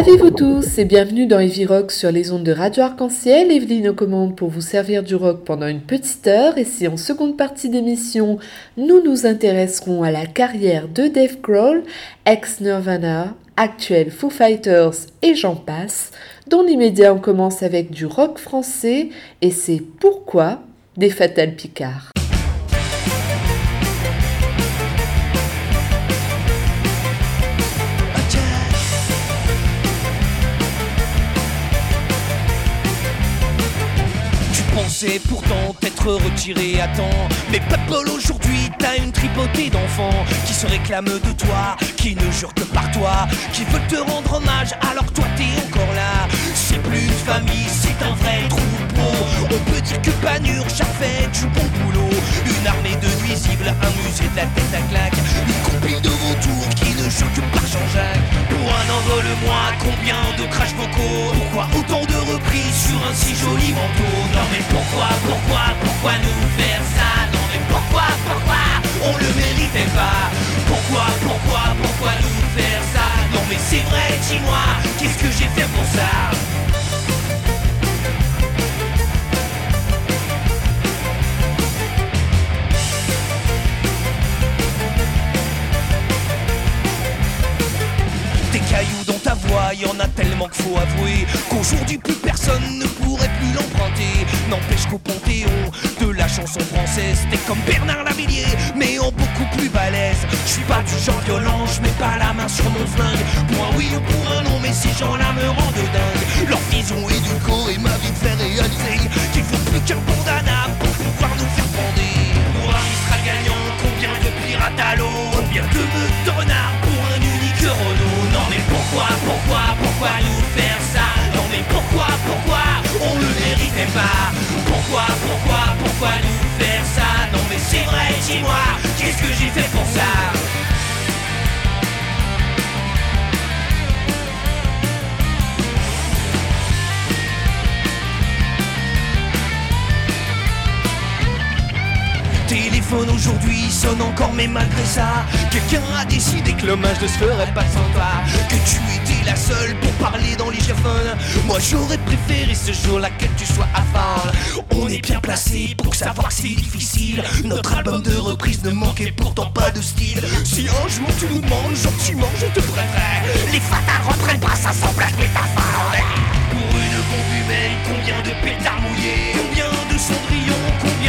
Lavez-vous tous et bienvenue dans Heavy Rock sur les ondes de Radio Arc-en-Ciel. Evelyne aux commandes pour vous servir du rock pendant une petite heure. Et si en seconde partie d'émission, nous nous intéresserons à la carrière de Dave Grohl, ex-Nirvana, actuel Foo Fighters et j'en passe. Dans l'immédiat, on commence avec du rock français et c'est pourquoi des Fatal Picard. C'est pourtant être retiré à temps. Mais Paul aujourd'hui, t'as une tripotée d'enfants qui se réclament de toi, qui ne jurent que par toi, qui veulent te rendre hommage alors toi t'es encore là. C'est plus une famille, c'est un vrai troupeau. On peut dire que Panure, fait du bon boulot. Une armée de nuisibles, un musée de la tête à claque. Une compil de vautours qui ne jure que par Jean-Jacques. Pour un envol-moi, combien de crash vocaux Pourquoi autant de reprises sur un si joli manteau Non mais pourquoi, pourquoi, pourquoi nous faire ça Non mais pourquoi, pourquoi On le méritait pas Pourquoi, pourquoi, pourquoi nous faire ça Non mais c'est vrai, dis-moi, qu'est-ce que j'ai fait pour ça voix, y en a tellement qu'il faut avouer qu'aujourd'hui plus personne ne pourrait plus l'emprunter. N'empêche qu'au Panthéon de la chanson française, t'es comme Bernard Lavillier, mais en beaucoup plus balèze. Je suis pas du genre violent, je mets pas la main sur mon flingue. Pour un oui ou pour un non, mais ces gens-là me rendent dingue. Leur vision édulcorée m'a vite fait réaliser qu'il faut plus qu'un bandana pourquoi, nous faire ça Non mais pourquoi, pourquoi on le méritait pas Pourquoi, pourquoi, pourquoi nous faire ça Non mais c'est vrai, dis-moi, qu'est-ce que j'ai fait pour ça aujourd'hui sonne encore mais malgré ça Quelqu'un a décidé que l'hommage ne se ferait pas sympa Que tu étais la seule pour parler dans les Moi j'aurais préféré ce jour-là que tu sois à On est bien placé pour savoir que c'est difficile. Notre album de reprise ne manquait pourtant pas de style. Si un jour tu nous demandes gentiment je te prêterai. Les fatales reprennent pas ça semble métaphore Pour une humaine combien de pétards mouillés Combien de cendrillons De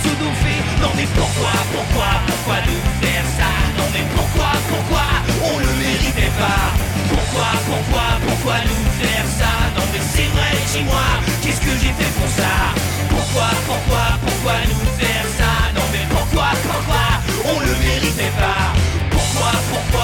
pseudo-fées. Non mais pourquoi, pourquoi, pourquoi nous faire ça? Non mais pourquoi, pourquoi on le méritait pas? Pourquoi, pourquoi, pourquoi nous faire ça? Non mais c'est vrai, dis-moi, qu'est-ce que j'ai fait pour ça? Pourquoi, pourquoi, pourquoi nous faire ça? Non mais pourquoi, pourquoi on le méritait pas? Pourquoi, pourquoi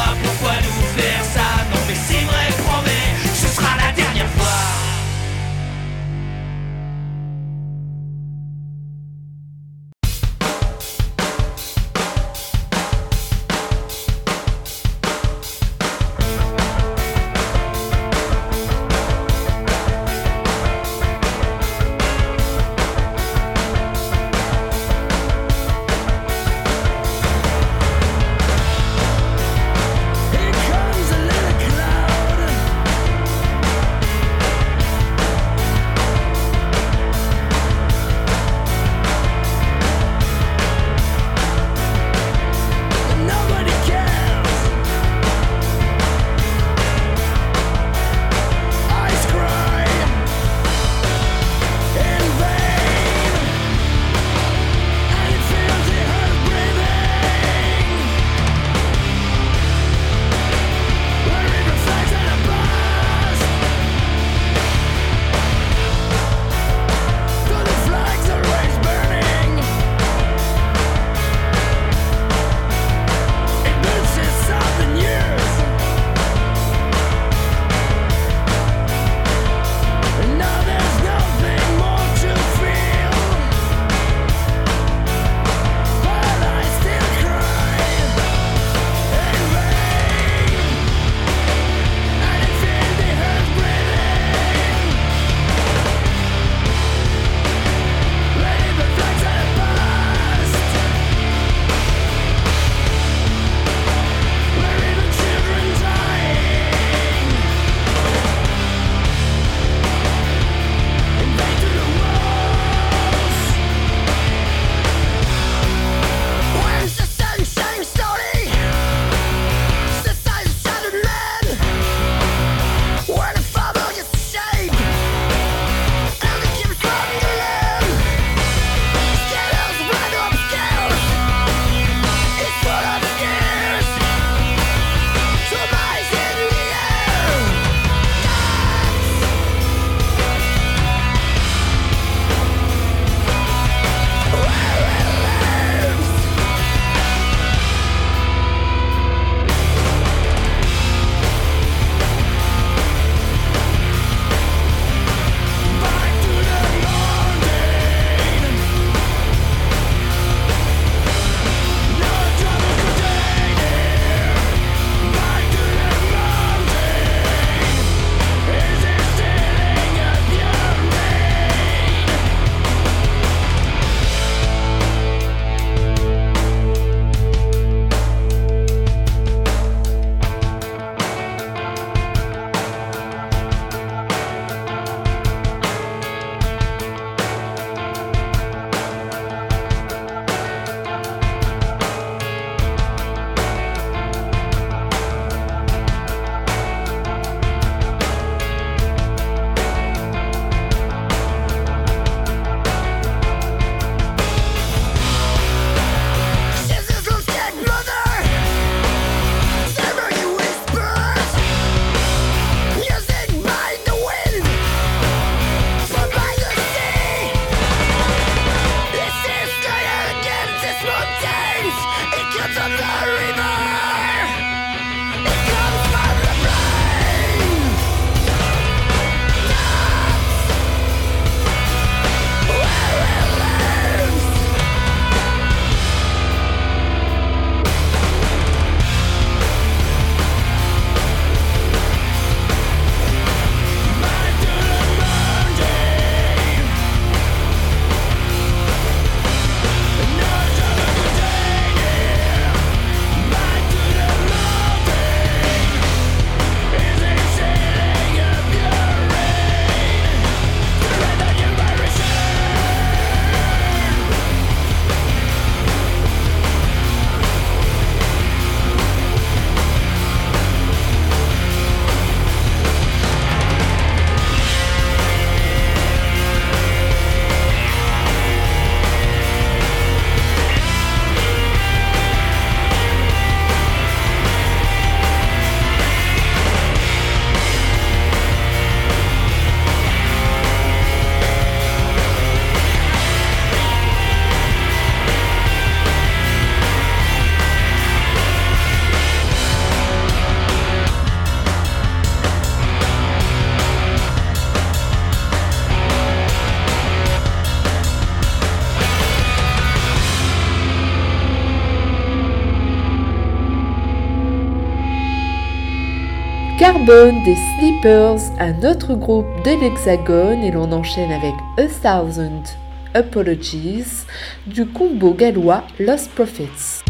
Marina. Carbone des Sleepers, un autre groupe de l'Hexagone, et l'on enchaîne avec A Thousand Apologies du combo gallois Lost Prophets.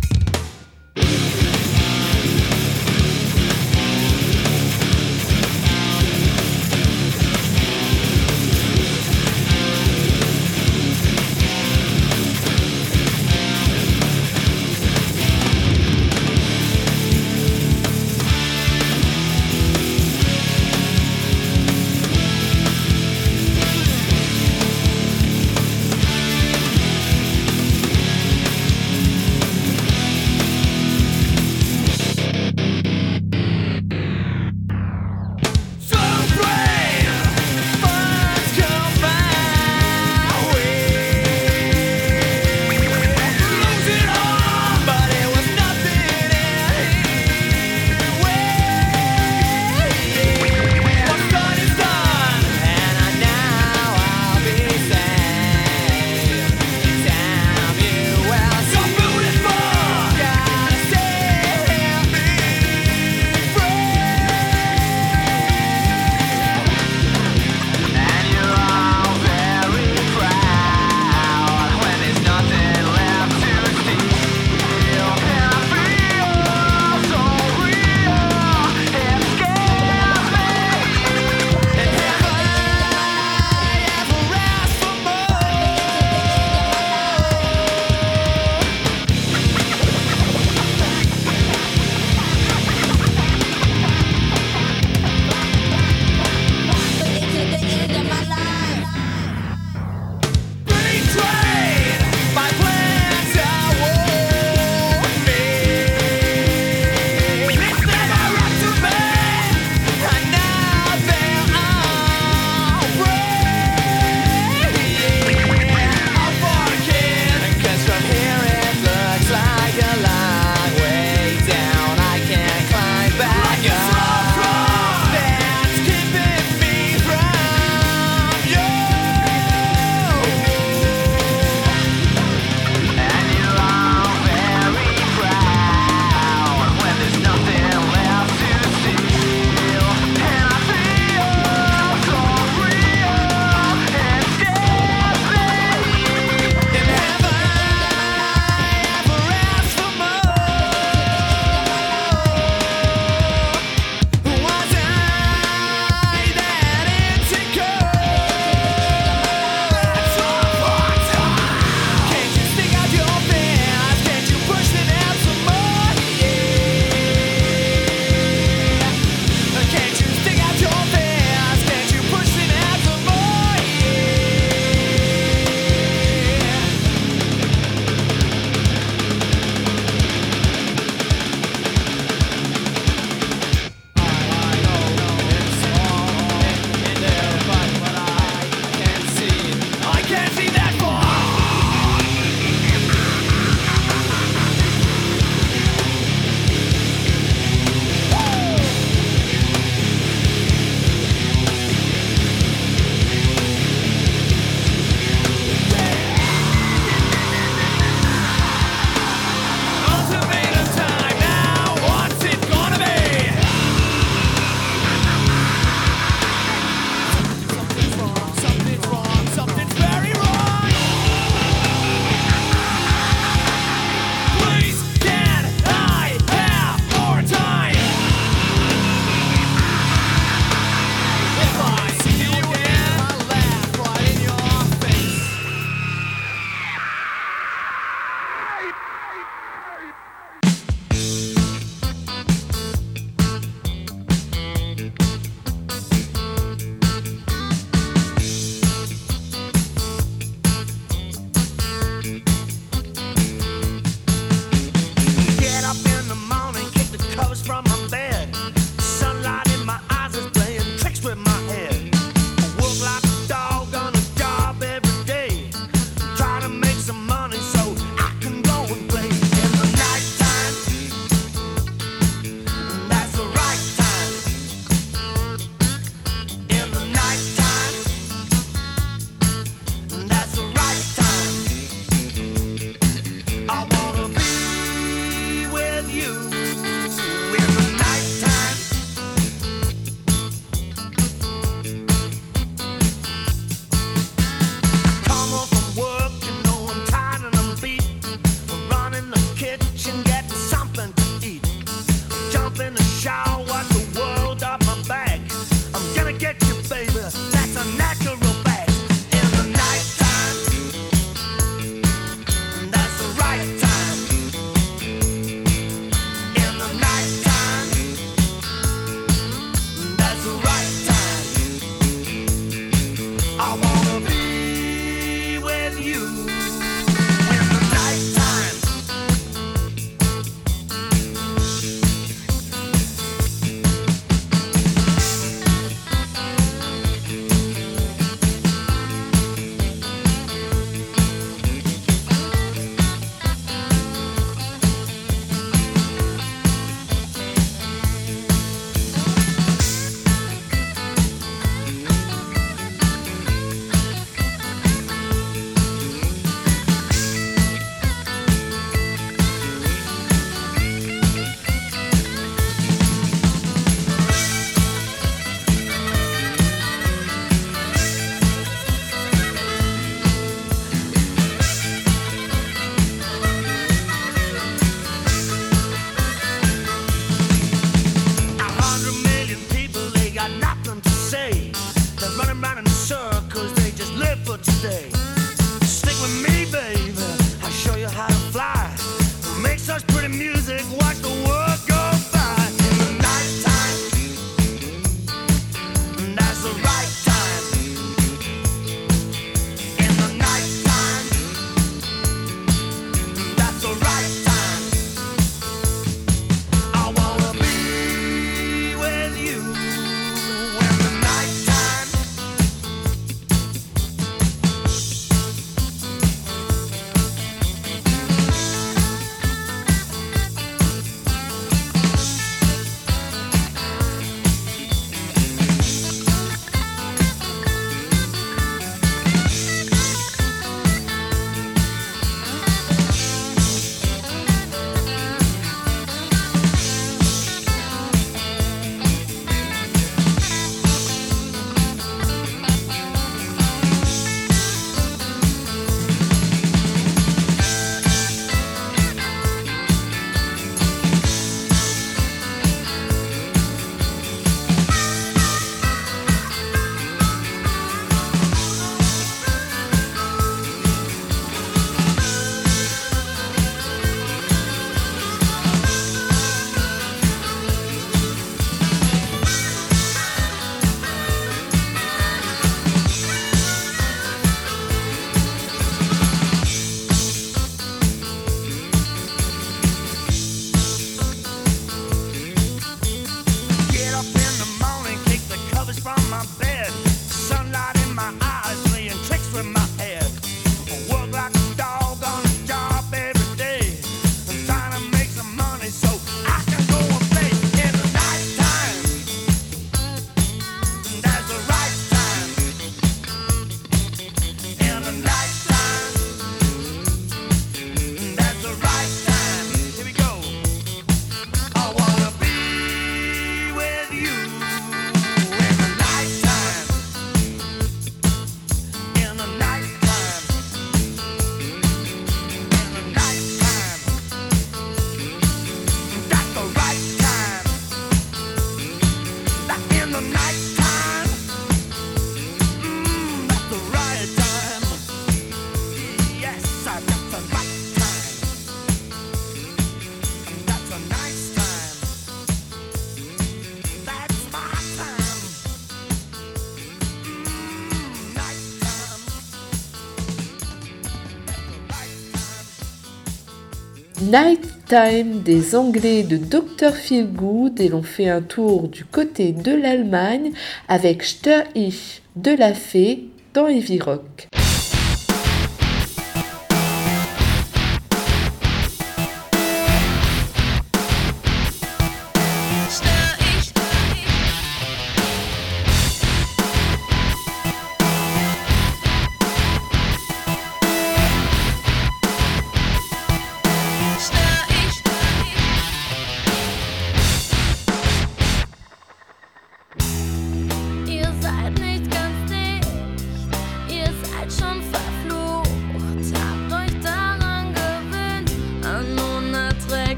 Night Time des Anglais de Dr. Feelgood et l'on fait un tour du côté de l'Allemagne avec Stör ich de la Fée dans Heavy Rock.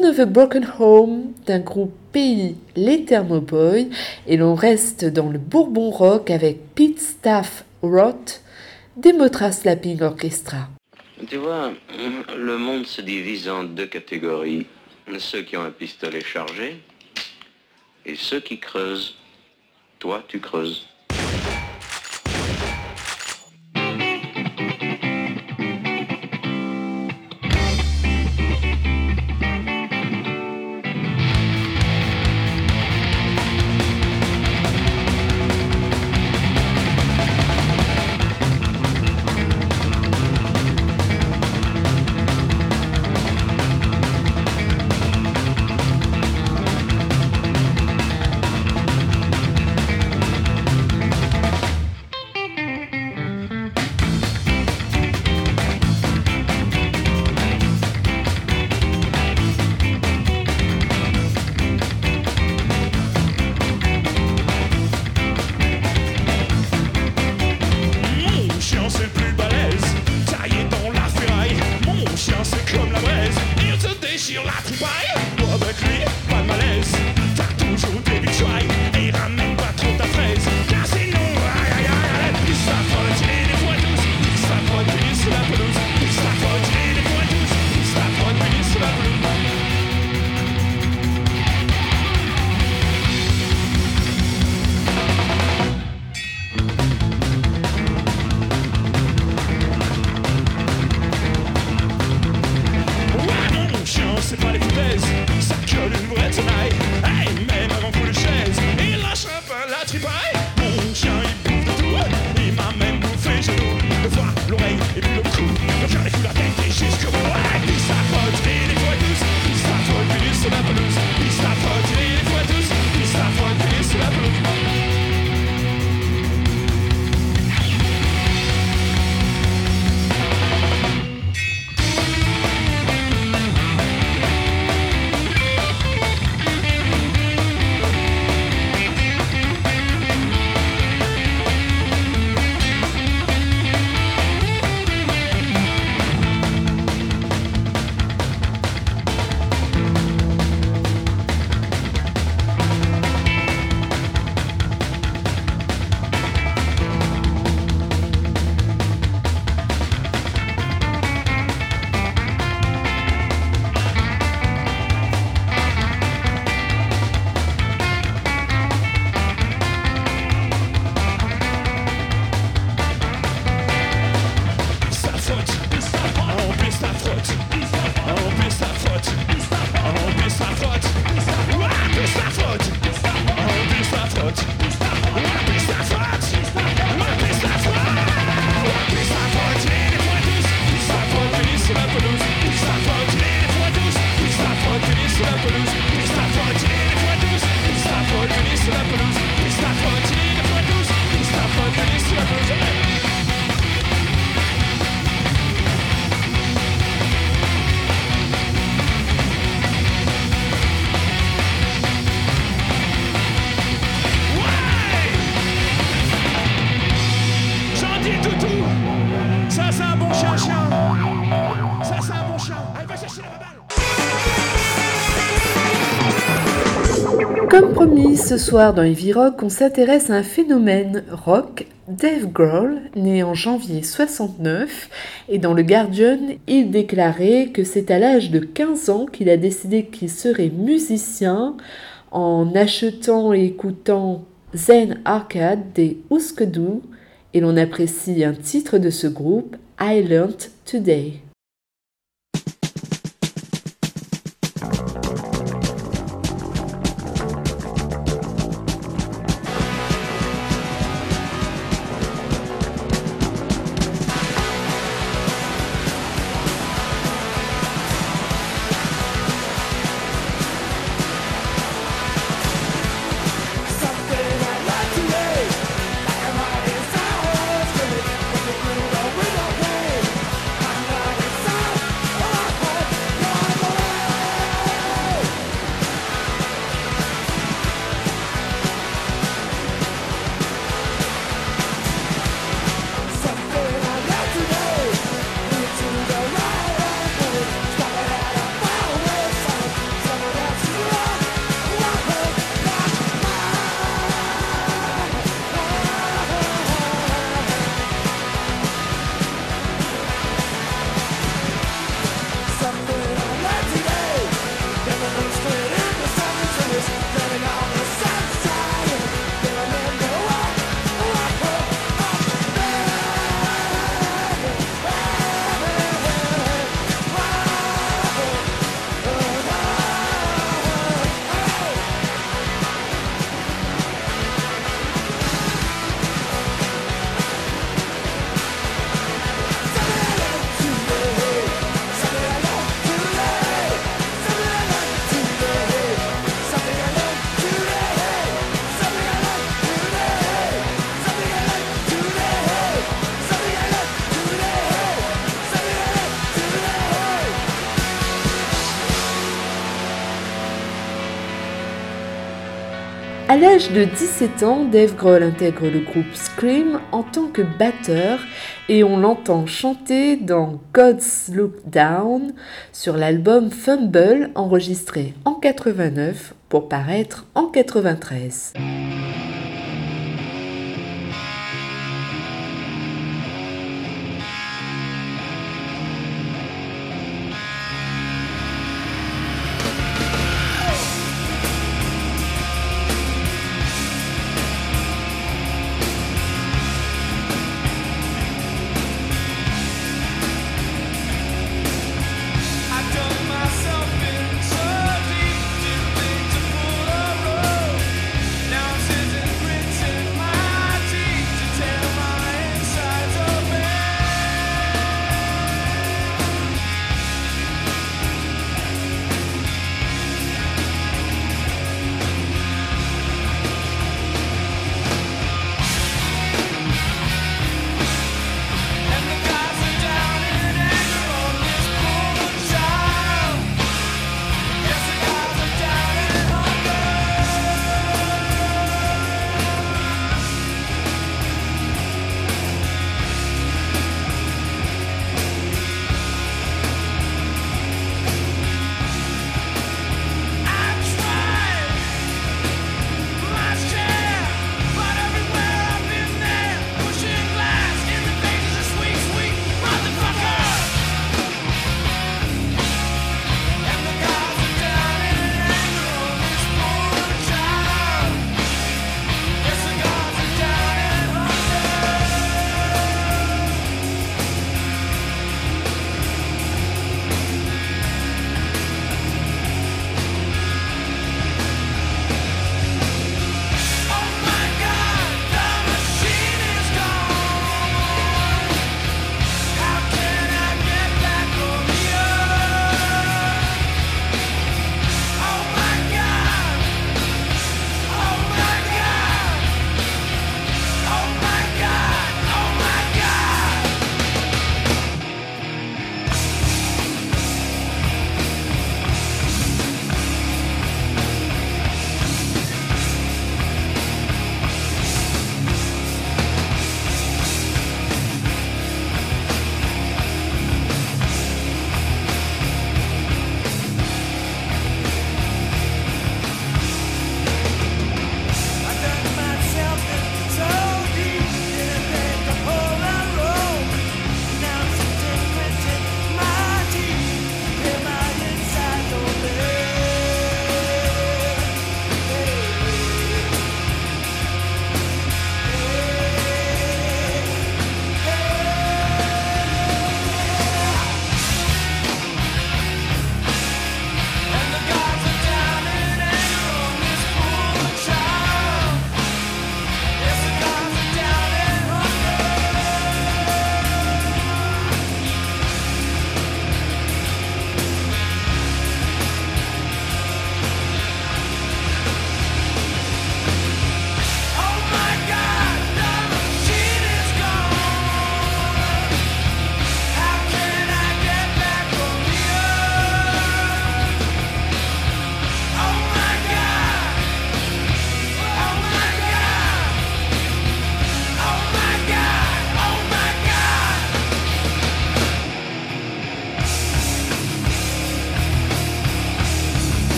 The Broken Home d'un groupe pays, les Thermoboys, et l'on reste dans le Bourbon rock avec Pete Staff Roth, Demotra Slapping Orchestra. Tu vois, le monde se divise en deux catégories. Ceux qui ont un pistolet chargé et ceux qui creusent. Toi, tu creuses. Ce soir dans Heavy Rock, on s'intéresse à un phénomène rock, Dave Grohl, né en janvier 69, et dans le Guardian, il déclarait que c'est à l'âge de 15 ans qu'il a décidé qu'il serait musicien en achetant et écoutant Zen Arcade des Huskadoo, et l'on apprécie un titre de ce groupe, I Learned Today. De 17 ans, Dave Grohl intègre le groupe Scream en tant que batteur et on l'entend chanter dans God's Look Down sur l'album Fumble enregistré en 89 pour paraître en 93.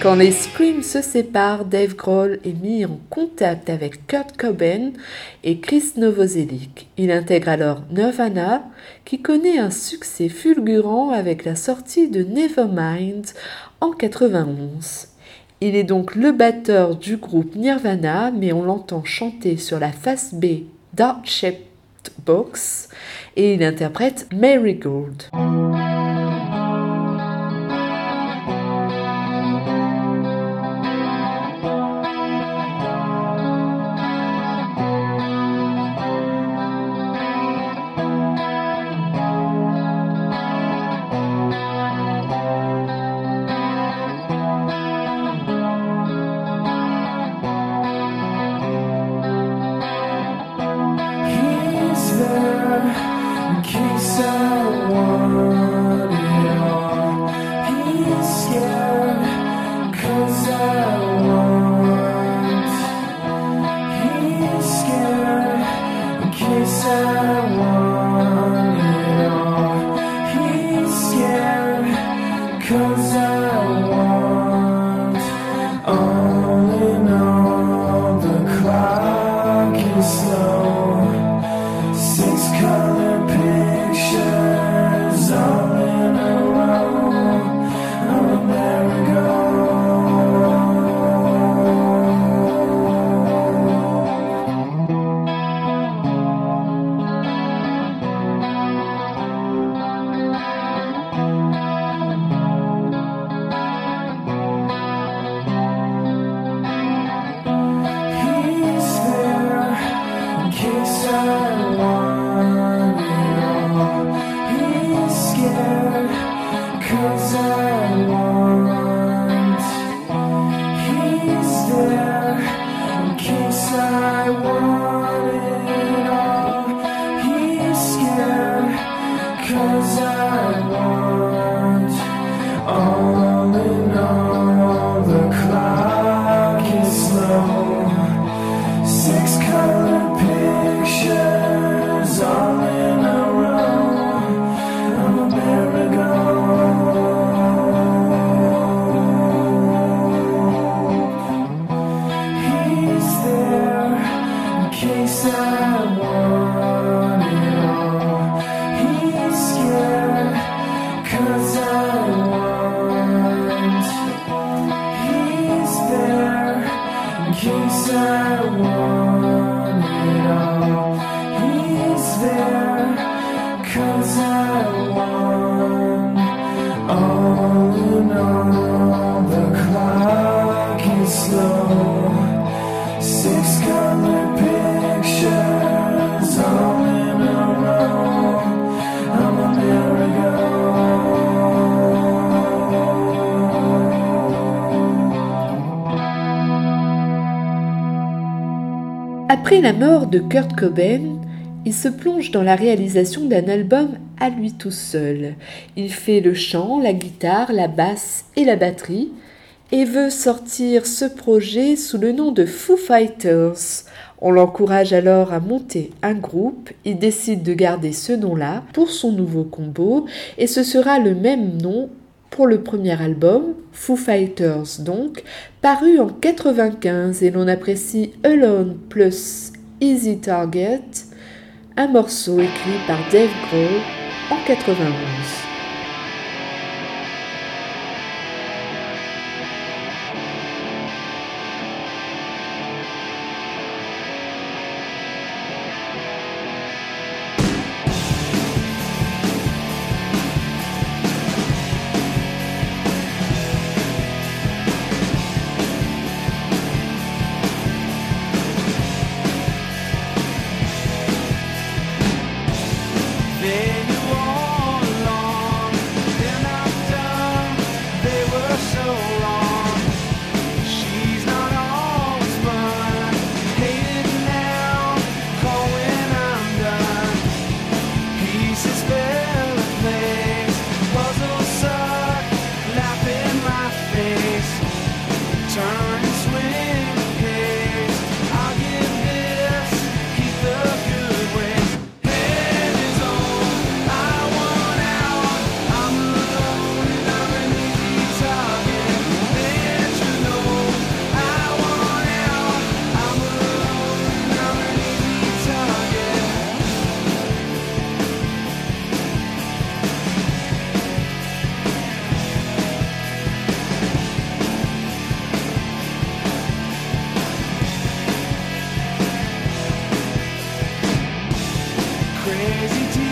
Quand les Screams se séparent, Dave Grohl est mis en contact avec Kurt Cobain et Chris Novoselic. Il intègre alors Nirvana, qui connaît un succès fulgurant avec la sortie de Nevermind en 91. Il est donc le batteur du groupe Nirvana, mais on l'entend chanter sur la face B Dark Shaped Box et il interprète Mary Après la mort de Kurt Cobain, il se plonge dans la réalisation d'un album à lui tout seul. Il fait le chant, la guitare, la basse et la batterie et veut sortir ce projet sous le nom de Foo Fighters. On l'encourage alors à monter un groupe, il décide de garder ce nom-là pour son nouveau combo et ce sera le même nom pour le premier album, Foo Fighters donc, paru en 95 et l'on apprécie Alone plus Easy Target, un morceau écrit par Dave Grohl en 91. crazy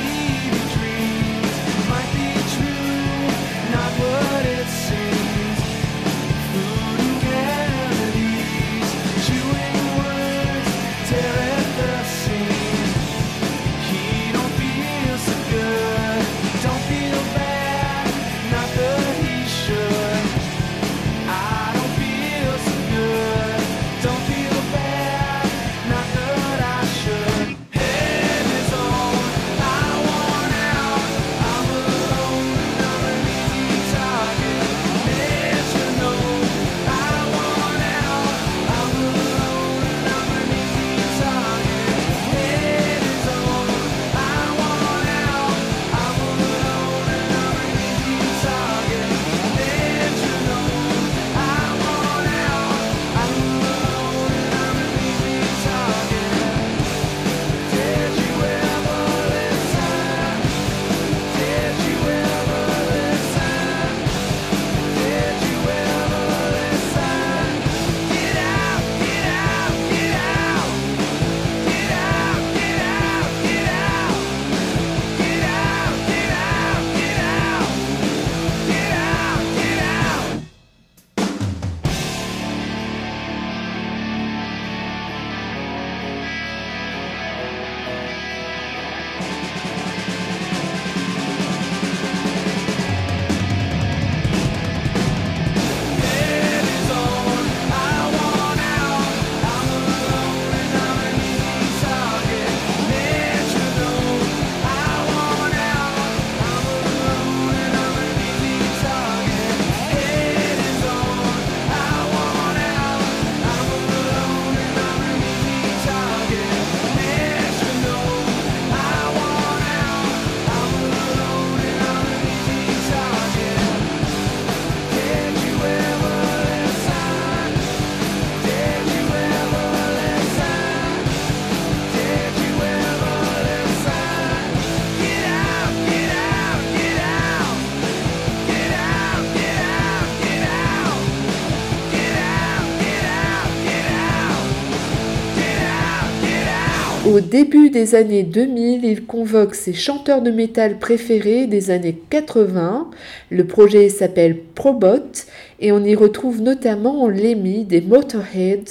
début des années 2000, il convoque ses chanteurs de métal préférés des années 80. Le projet s'appelle Probot et on y retrouve notamment Lemmy des Motorhead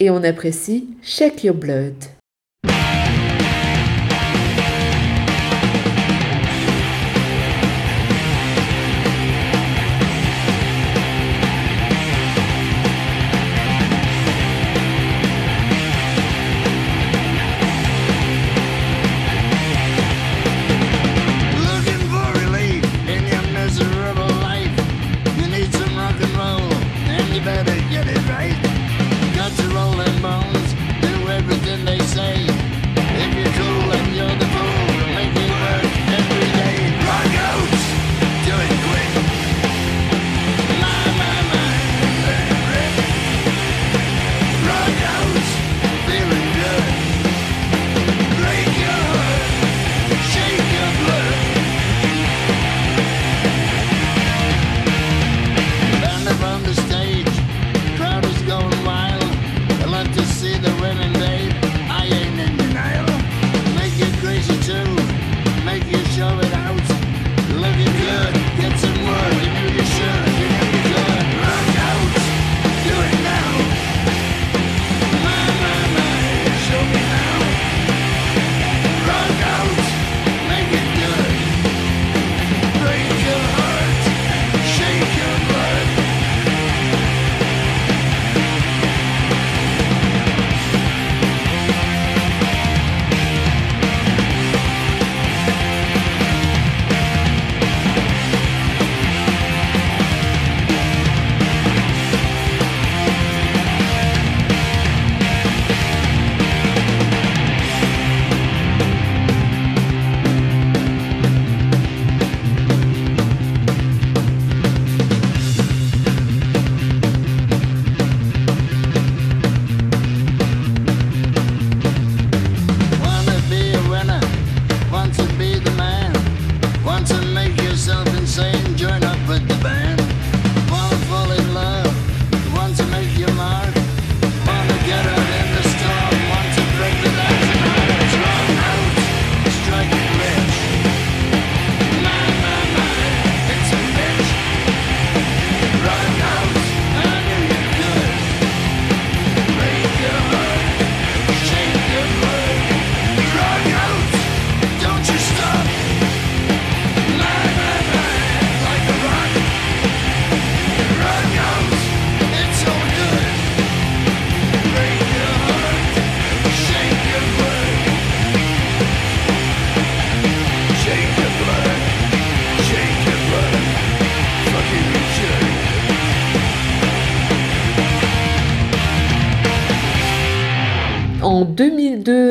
et on apprécie Shake Your Blood.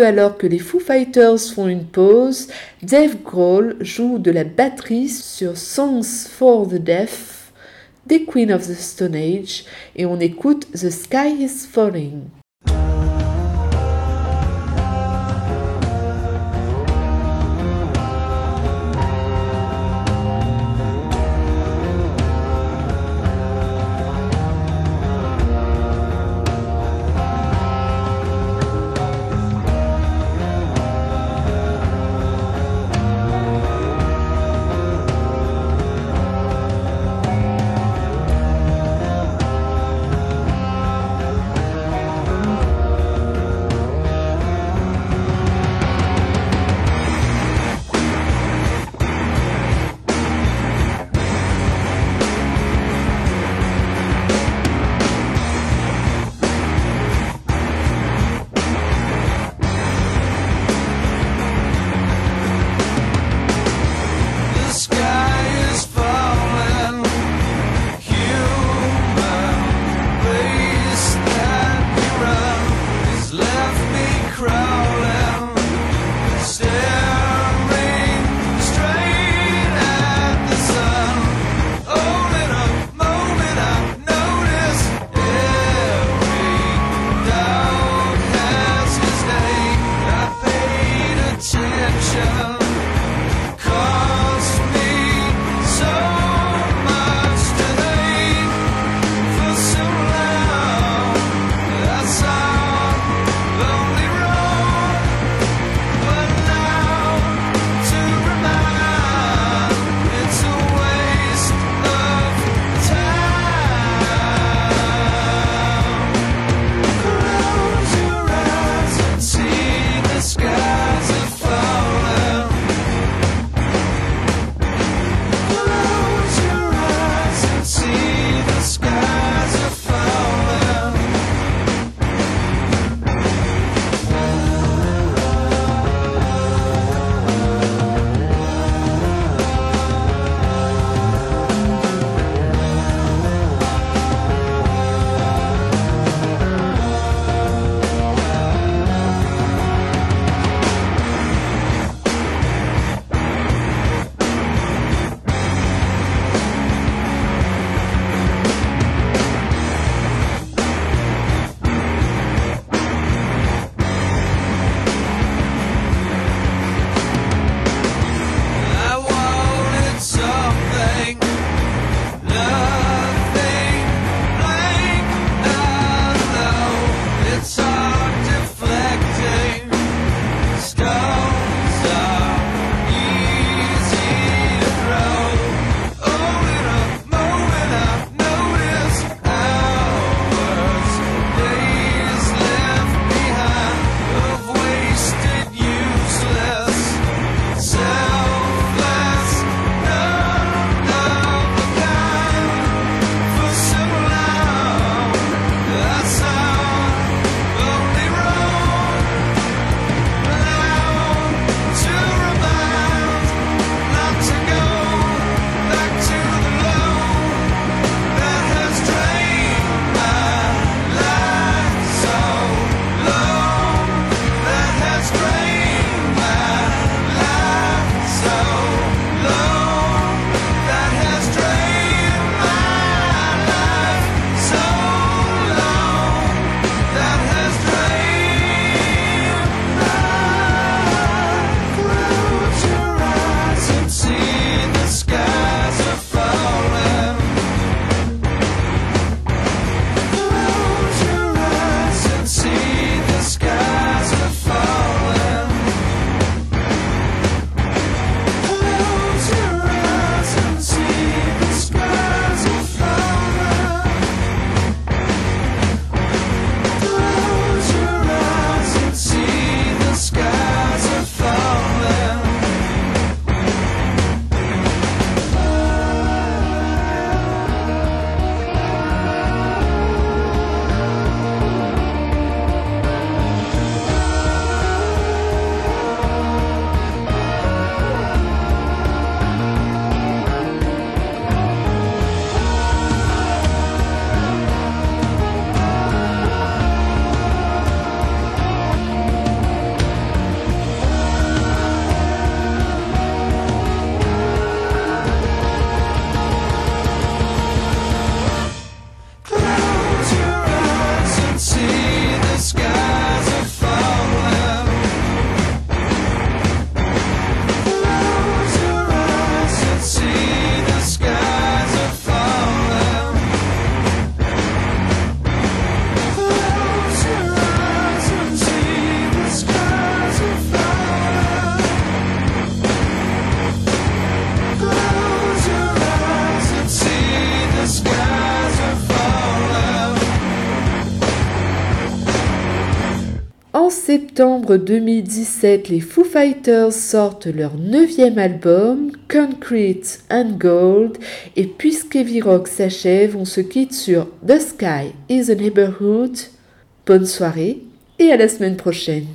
2002, alors que les Foo Fighters font une pause, Dave Grohl joue de la batterie sur Songs for the Deaf des Queen of the Stone Age et on écoute The Sky is Falling. Septembre 2017, les Foo Fighters sortent leur neuvième album, Concrete and Gold, et puisque Rock s'achève, on se quitte sur The Sky is a Neighborhood. Bonne soirée et à la semaine prochaine.